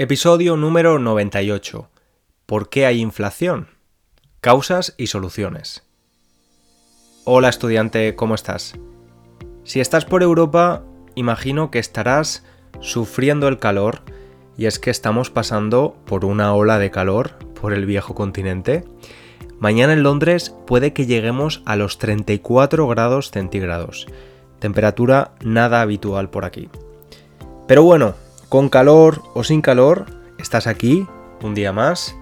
Episodio número 98. ¿Por qué hay inflación? Causas y soluciones. Hola estudiante, ¿cómo estás? Si estás por Europa, imagino que estarás sufriendo el calor y es que estamos pasando por una ola de calor por el viejo continente. Mañana en Londres puede que lleguemos a los 34 grados centígrados, temperatura nada habitual por aquí. Pero bueno, con calor o sin calor, estás aquí un día más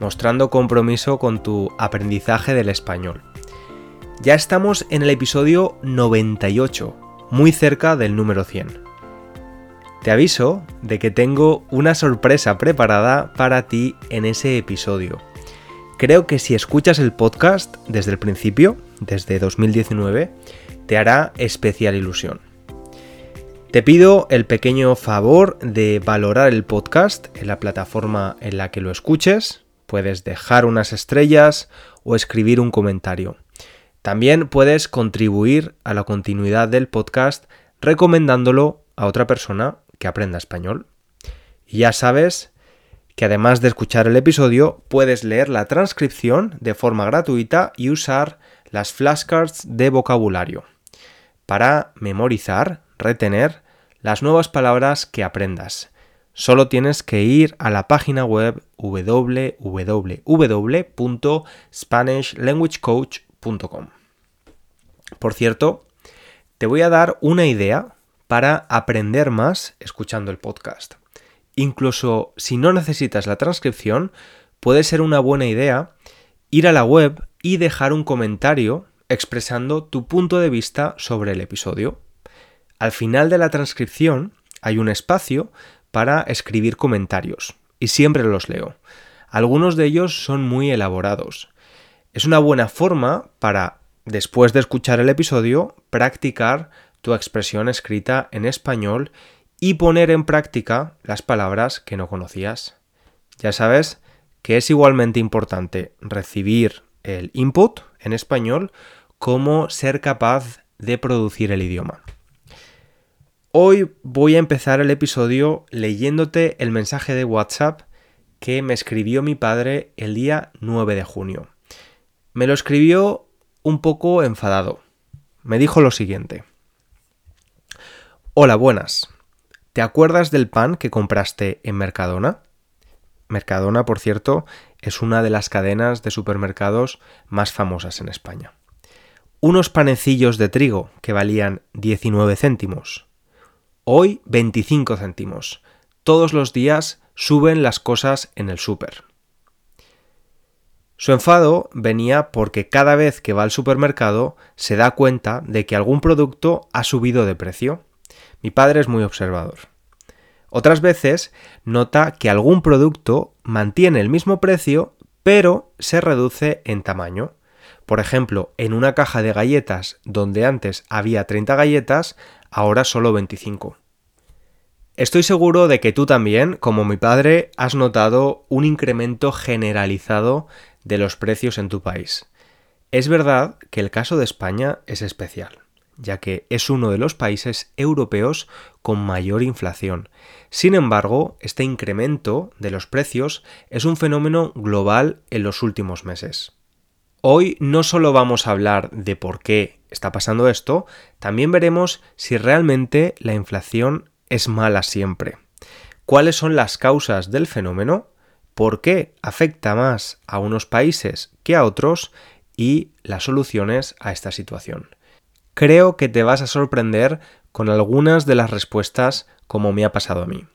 mostrando compromiso con tu aprendizaje del español. Ya estamos en el episodio 98, muy cerca del número 100. Te aviso de que tengo una sorpresa preparada para ti en ese episodio. Creo que si escuchas el podcast desde el principio, desde 2019, te hará especial ilusión. Te pido el pequeño favor de valorar el podcast en la plataforma en la que lo escuches. Puedes dejar unas estrellas o escribir un comentario. También puedes contribuir a la continuidad del podcast recomendándolo a otra persona que aprenda español. Ya sabes que además de escuchar el episodio, puedes leer la transcripción de forma gratuita y usar las flashcards de vocabulario para memorizar, retener las nuevas palabras que aprendas. Solo tienes que ir a la página web www.spanishlanguagecoach.com. Por cierto, te voy a dar una idea para aprender más escuchando el podcast. Incluso si no necesitas la transcripción, puede ser una buena idea ir a la web y dejar un comentario expresando tu punto de vista sobre el episodio. Al final de la transcripción hay un espacio para escribir comentarios y siempre los leo. Algunos de ellos son muy elaborados. Es una buena forma para, después de escuchar el episodio, practicar tu expresión escrita en español y poner en práctica las palabras que no conocías. Ya sabes que es igualmente importante recibir el input en español como ser capaz de producir el idioma. Hoy voy a empezar el episodio leyéndote el mensaje de WhatsApp que me escribió mi padre el día 9 de junio. Me lo escribió un poco enfadado. Me dijo lo siguiente. Hola, buenas. ¿Te acuerdas del pan que compraste en Mercadona? Mercadona, por cierto, es una de las cadenas de supermercados más famosas en España. Unos panecillos de trigo que valían 19 céntimos Hoy 25 céntimos. Todos los días suben las cosas en el súper. Su enfado venía porque cada vez que va al supermercado se da cuenta de que algún producto ha subido de precio. Mi padre es muy observador. Otras veces nota que algún producto mantiene el mismo precio, pero se reduce en tamaño. Por ejemplo, en una caja de galletas donde antes había 30 galletas, ahora solo 25. Estoy seguro de que tú también, como mi padre, has notado un incremento generalizado de los precios en tu país. Es verdad que el caso de España es especial, ya que es uno de los países europeos con mayor inflación. Sin embargo, este incremento de los precios es un fenómeno global en los últimos meses. Hoy no solo vamos a hablar de por qué está pasando esto, también veremos si realmente la inflación es mala siempre. ¿Cuáles son las causas del fenómeno? ¿Por qué afecta más a unos países que a otros? Y las soluciones a esta situación. Creo que te vas a sorprender con algunas de las respuestas como me ha pasado a mí.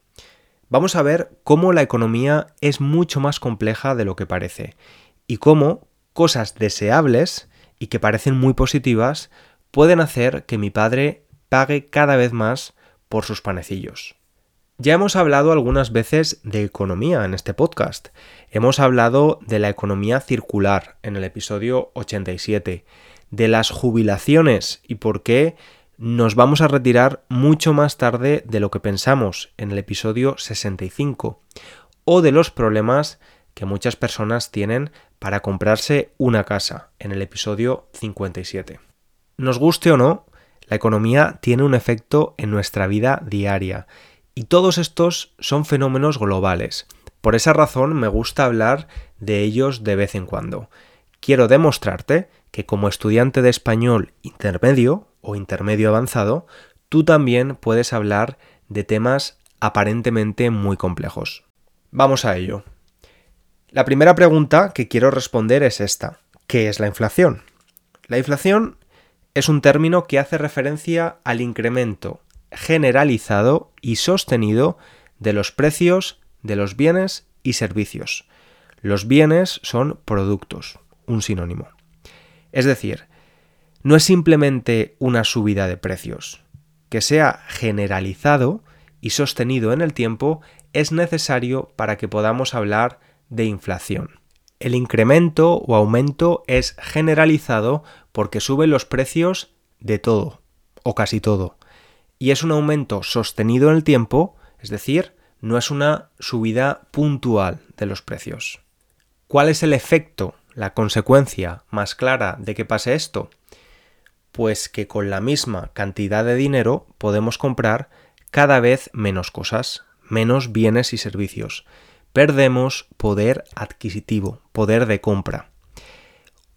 Vamos a ver cómo la economía es mucho más compleja de lo que parece y cómo cosas deseables y que parecen muy positivas pueden hacer que mi padre pague cada vez más por sus panecillos. Ya hemos hablado algunas veces de economía en este podcast. Hemos hablado de la economía circular en el episodio 87, de las jubilaciones y por qué nos vamos a retirar mucho más tarde de lo que pensamos en el episodio 65, o de los problemas que muchas personas tienen para comprarse una casa en el episodio 57. Nos guste o no, la economía tiene un efecto en nuestra vida diaria Y todos estos son fenómenos globales. Por esa razón me gusta hablar de ellos de vez en cuando. Quiero demostrarte que como estudiante de español intermedio o intermedio avanzado, tú también puedes hablar de temas aparentemente muy complejos. Vamos a ello. La primera pregunta que quiero responder es esta. ¿Qué es la inflación? La inflación es un término que hace referencia al incremento generalizado y sostenido de los precios de los bienes y servicios. Los bienes son productos, un sinónimo. Es decir, no es simplemente una subida de precios. Que sea generalizado y sostenido en el tiempo es necesario para que podamos hablar de inflación. El incremento o aumento es generalizado porque suben los precios de todo, o casi todo. Y es un aumento sostenido en el tiempo, es decir, no es una subida puntual de los precios. ¿Cuál es el efecto, la consecuencia más clara de que pase esto? Pues que con la misma cantidad de dinero podemos comprar cada vez menos cosas, menos bienes y servicios perdemos poder adquisitivo, poder de compra.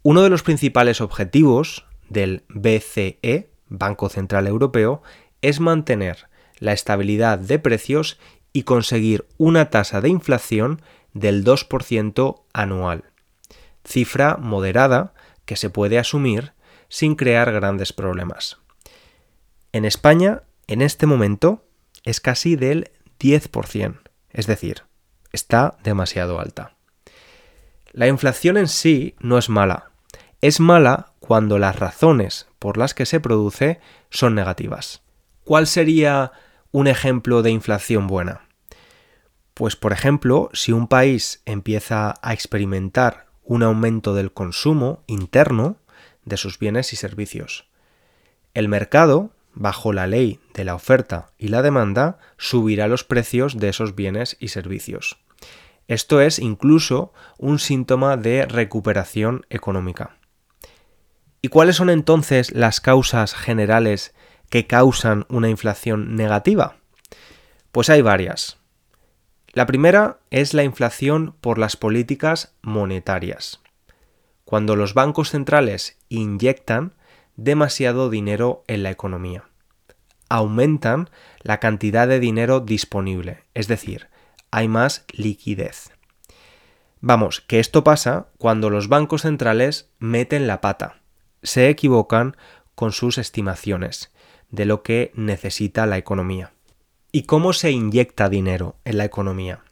Uno de los principales objetivos del BCE, Banco Central Europeo, es mantener la estabilidad de precios y conseguir una tasa de inflación del 2% anual, cifra moderada que se puede asumir sin crear grandes problemas. En España, en este momento, es casi del 10%, es decir, está demasiado alta. La inflación en sí no es mala. Es mala cuando las razones por las que se produce son negativas. ¿Cuál sería un ejemplo de inflación buena? Pues por ejemplo, si un país empieza a experimentar un aumento del consumo interno de sus bienes y servicios. El mercado, bajo la ley de la oferta y la demanda, subirá los precios de esos bienes y servicios. Esto es incluso un síntoma de recuperación económica. ¿Y cuáles son entonces las causas generales que causan una inflación negativa? Pues hay varias. La primera es la inflación por las políticas monetarias. Cuando los bancos centrales inyectan demasiado dinero en la economía. Aumentan la cantidad de dinero disponible, es decir, hay más liquidez. Vamos, que esto pasa cuando los bancos centrales meten la pata, se equivocan con sus estimaciones de lo que necesita la economía. ¿Y cómo se inyecta dinero en la economía?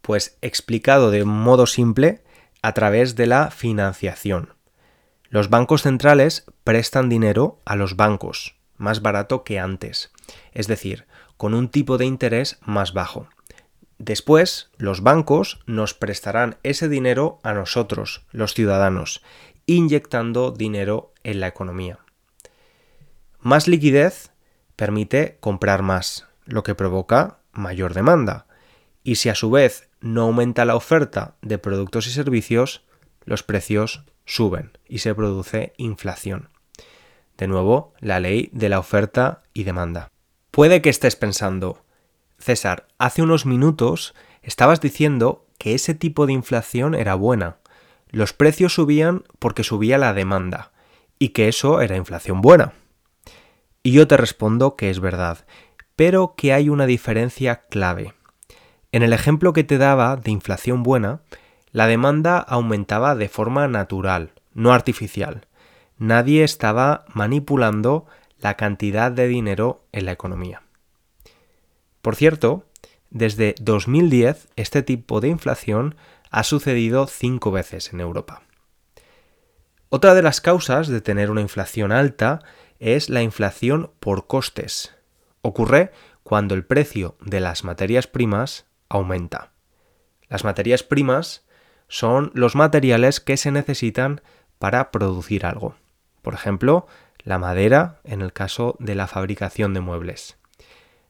Pues explicado de modo simple, a través de la financiación. Los bancos centrales prestan dinero a los bancos, más barato que antes, es decir, con un tipo de interés más bajo. Después, los bancos nos prestarán ese dinero a nosotros, los ciudadanos, inyectando dinero en la economía. Más liquidez permite comprar más, lo que provoca mayor demanda. Y si a su vez no aumenta la oferta de productos y servicios, los precios suben y se produce inflación. De nuevo, la ley de la oferta y demanda. Puede que estés pensando, César, hace unos minutos estabas diciendo que ese tipo de inflación era buena. Los precios subían porque subía la demanda y que eso era inflación buena. Y yo te respondo que es verdad, pero que hay una diferencia clave. En el ejemplo que te daba de inflación buena, la demanda aumentaba de forma natural, no artificial. Nadie estaba manipulando la cantidad de dinero en la economía. Por cierto, desde 2010 este tipo de inflación ha sucedido cinco veces en Europa. Otra de las causas de tener una inflación alta es la inflación por costes. Ocurre cuando el precio de las materias primas aumenta. Las materias primas son los materiales que se necesitan para producir algo. Por ejemplo, la madera en el caso de la fabricación de muebles.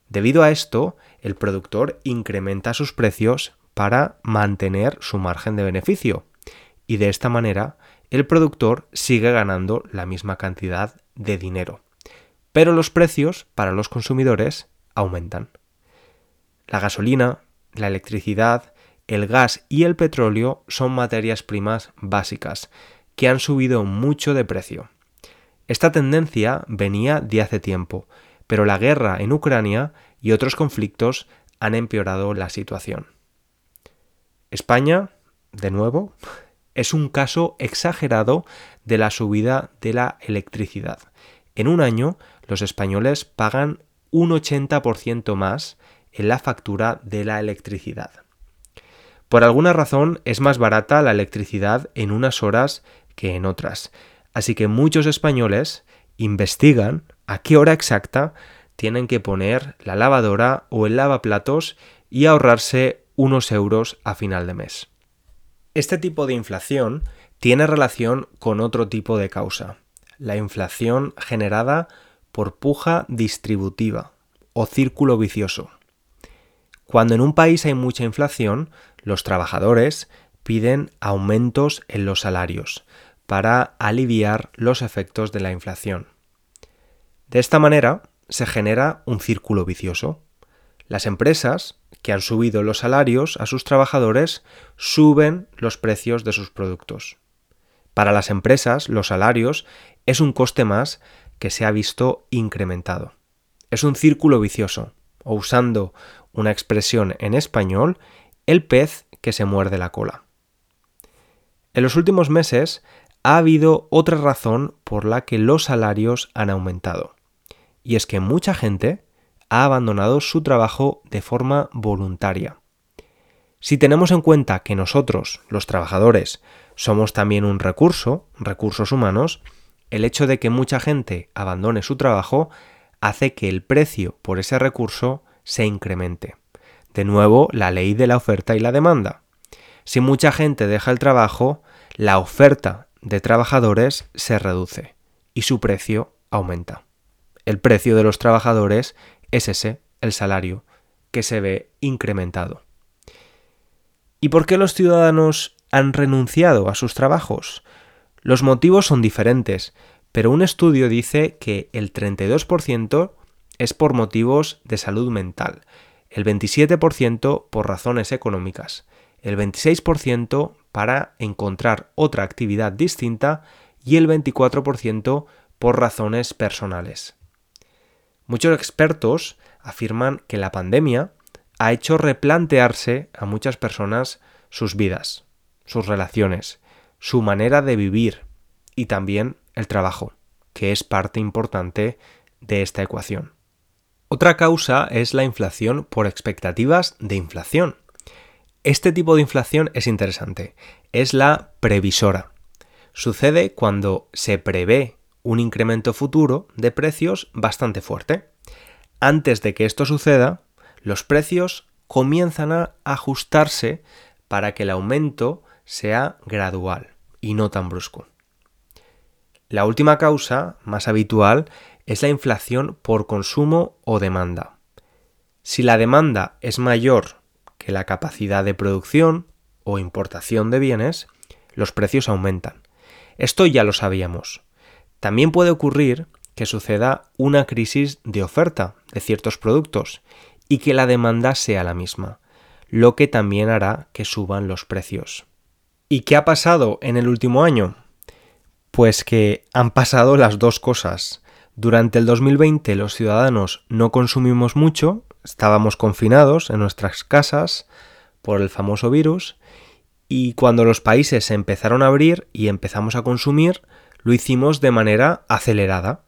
Debido a esto, el productor incrementa sus precios para mantener su margen de beneficio y de esta manera el productor sigue ganando la misma cantidad de dinero. Pero los precios para los consumidores aumentan. La gasolina, la electricidad, el gas y el petróleo son materias primas básicas, que han subido mucho de precio. Esta tendencia venía de hace tiempo, pero la guerra en Ucrania y otros conflictos han empeorado la situación. España, de nuevo, es un caso exagerado de la subida de la electricidad. En un año, los españoles pagan un 80% más en la factura de la electricidad. Por alguna razón es más barata la electricidad en unas horas que en otras, así que muchos españoles investigan a qué hora exacta tienen que poner la lavadora o el lavaplatos y ahorrarse unos euros a final de mes. Este tipo de inflación tiene relación con otro tipo de causa, la inflación generada por puja distributiva o círculo vicioso. Cuando en un país hay mucha inflación, los trabajadores piden aumentos en los salarios para aliviar los efectos de la inflación. De esta manera se genera un círculo vicioso. Las empresas que han subido los salarios a sus trabajadores suben los precios de sus productos. Para las empresas, los salarios es un coste más que se ha visto incrementado. Es un círculo vicioso, o usando una expresión en español, el pez que se muerde la cola. En los últimos meses ha habido otra razón por la que los salarios han aumentado. Y es que mucha gente ha abandonado su trabajo de forma voluntaria. Si tenemos en cuenta que nosotros, los trabajadores, somos también un recurso, recursos humanos, el hecho de que mucha gente abandone su trabajo hace que el precio por ese recurso se incremente. De nuevo, la ley de la oferta y la demanda. Si mucha gente deja el trabajo, la oferta de trabajadores se reduce y su precio aumenta. El precio de los trabajadores es ese, el salario, que se ve incrementado. ¿Y por qué los ciudadanos han renunciado a sus trabajos? Los motivos son diferentes, pero un estudio dice que el 32% es por motivos de salud mental, el 27% por razones económicas, el 26% para encontrar otra actividad distinta y el 24% por razones personales. Muchos expertos afirman que la pandemia ha hecho replantearse a muchas personas sus vidas, sus relaciones, su manera de vivir y también el trabajo, que es parte importante de esta ecuación. Otra causa es la inflación por expectativas de inflación. Este tipo de inflación es interesante, es la previsora. Sucede cuando se prevé un incremento futuro de precios bastante fuerte. Antes de que esto suceda, los precios comienzan a ajustarse para que el aumento sea gradual y no tan brusco. La última causa, más habitual, es la inflación por consumo o demanda. Si la demanda es mayor que la capacidad de producción o importación de bienes, los precios aumentan. Esto ya lo sabíamos. También puede ocurrir que suceda una crisis de oferta de ciertos productos y que la demanda sea la misma, lo que también hará que suban los precios. ¿Y qué ha pasado en el último año? Pues que han pasado las dos cosas. Durante el 2020 los ciudadanos no consumimos mucho, estábamos confinados en nuestras casas por el famoso virus y cuando los países se empezaron a abrir y empezamos a consumir, lo hicimos de manera acelerada.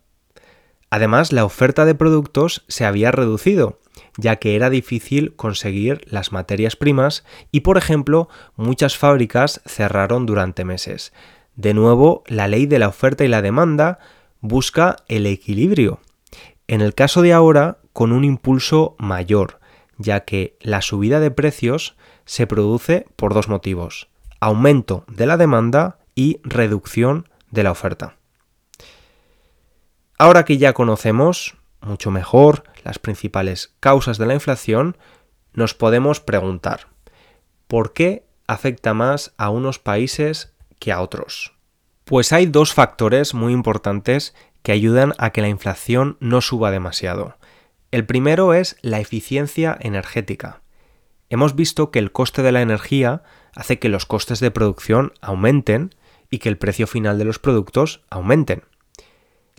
Además, la oferta de productos se había reducido, ya que era difícil conseguir las materias primas y, por ejemplo, muchas fábricas cerraron durante meses. De nuevo, la ley de la oferta y la demanda busca el equilibrio. En el caso de ahora, con un impulso mayor, ya que la subida de precios se produce por dos motivos, aumento de la demanda y reducción de la oferta. Ahora que ya conocemos mucho mejor las principales causas de la inflación, nos podemos preguntar, ¿por qué afecta más a unos países que a otros? Pues hay dos factores muy importantes que ayudan a que la inflación no suba demasiado. El primero es la eficiencia energética. Hemos visto que el coste de la energía hace que los costes de producción aumenten y que el precio final de los productos aumenten.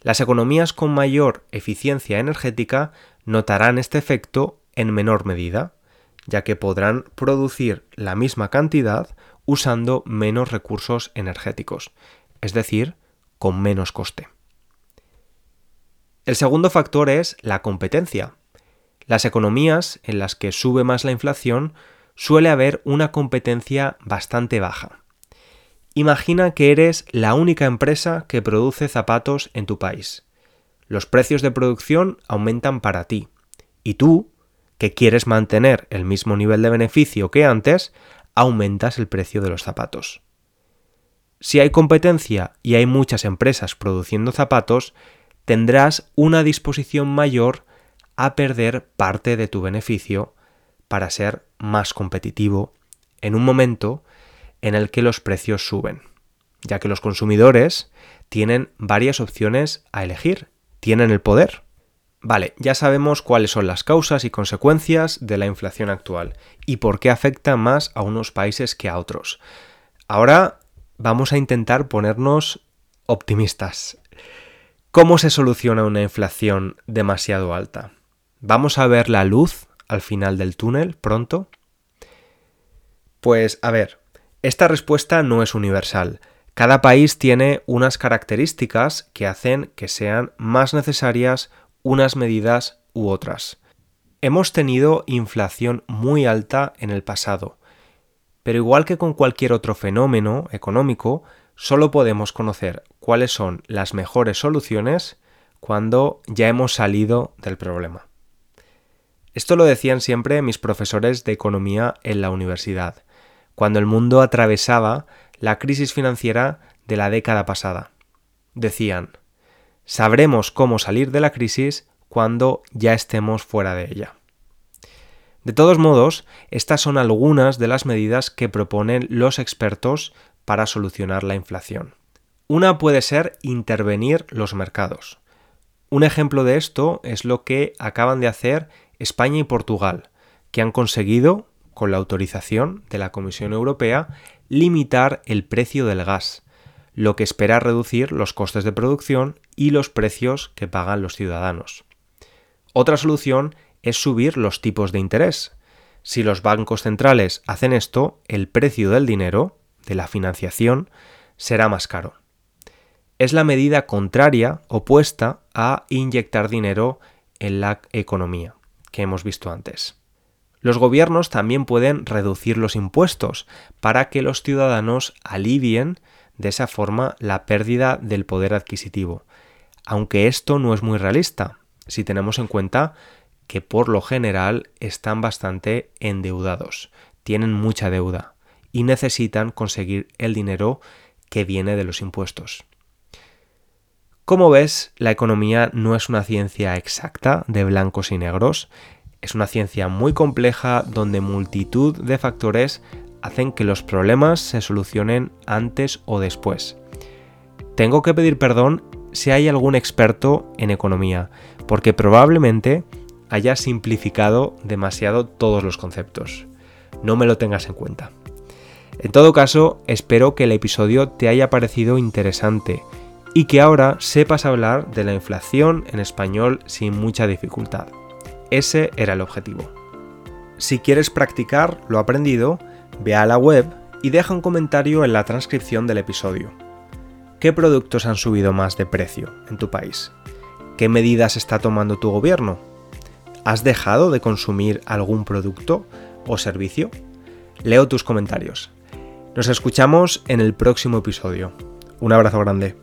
Las economías con mayor eficiencia energética notarán este efecto en menor medida, ya que podrán producir la misma cantidad usando menos recursos energéticos, es decir, con menos coste. El segundo factor es la competencia. Las economías en las que sube más la inflación suele haber una competencia bastante baja. Imagina que eres la única empresa que produce zapatos en tu país. Los precios de producción aumentan para ti. Y tú, que quieres mantener el mismo nivel de beneficio que antes, aumentas el precio de los zapatos. Si hay competencia y hay muchas empresas produciendo zapatos, tendrás una disposición mayor a perder parte de tu beneficio para ser más competitivo en un momento en el que los precios suben, ya que los consumidores tienen varias opciones a elegir, tienen el poder. Vale, ya sabemos cuáles son las causas y consecuencias de la inflación actual y por qué afecta más a unos países que a otros. Ahora vamos a intentar ponernos optimistas. ¿Cómo se soluciona una inflación demasiado alta? ¿Vamos a ver la luz al final del túnel pronto? Pues a ver, esta respuesta no es universal. Cada país tiene unas características que hacen que sean más necesarias unas medidas u otras. Hemos tenido inflación muy alta en el pasado, pero igual que con cualquier otro fenómeno económico, solo podemos conocer cuáles son las mejores soluciones cuando ya hemos salido del problema. Esto lo decían siempre mis profesores de economía en la universidad cuando el mundo atravesaba la crisis financiera de la década pasada. Decían, sabremos cómo salir de la crisis cuando ya estemos fuera de ella. De todos modos, estas son algunas de las medidas que proponen los expertos para solucionar la inflación. Una puede ser intervenir los mercados. Un ejemplo de esto es lo que acaban de hacer España y Portugal, que han conseguido con la autorización de la Comisión Europea, limitar el precio del gas, lo que espera reducir los costes de producción y los precios que pagan los ciudadanos. Otra solución es subir los tipos de interés. Si los bancos centrales hacen esto, el precio del dinero, de la financiación, será más caro. Es la medida contraria, opuesta a inyectar dinero en la economía, que hemos visto antes. Los gobiernos también pueden reducir los impuestos para que los ciudadanos alivien de esa forma la pérdida del poder adquisitivo, aunque esto no es muy realista, si tenemos en cuenta que por lo general están bastante endeudados, tienen mucha deuda y necesitan conseguir el dinero que viene de los impuestos. Como ves, la economía no es una ciencia exacta de blancos y negros, es una ciencia muy compleja donde multitud de factores hacen que los problemas se solucionen antes o después. Tengo que pedir perdón si hay algún experto en economía, porque probablemente haya simplificado demasiado todos los conceptos. No me lo tengas en cuenta. En todo caso, espero que el episodio te haya parecido interesante y que ahora sepas hablar de la inflación en español sin mucha dificultad. Ese era el objetivo. Si quieres practicar lo aprendido, ve a la web y deja un comentario en la transcripción del episodio. ¿Qué productos han subido más de precio en tu país? ¿Qué medidas está tomando tu gobierno? ¿Has dejado de consumir algún producto o servicio? Leo tus comentarios. Nos escuchamos en el próximo episodio. Un abrazo grande.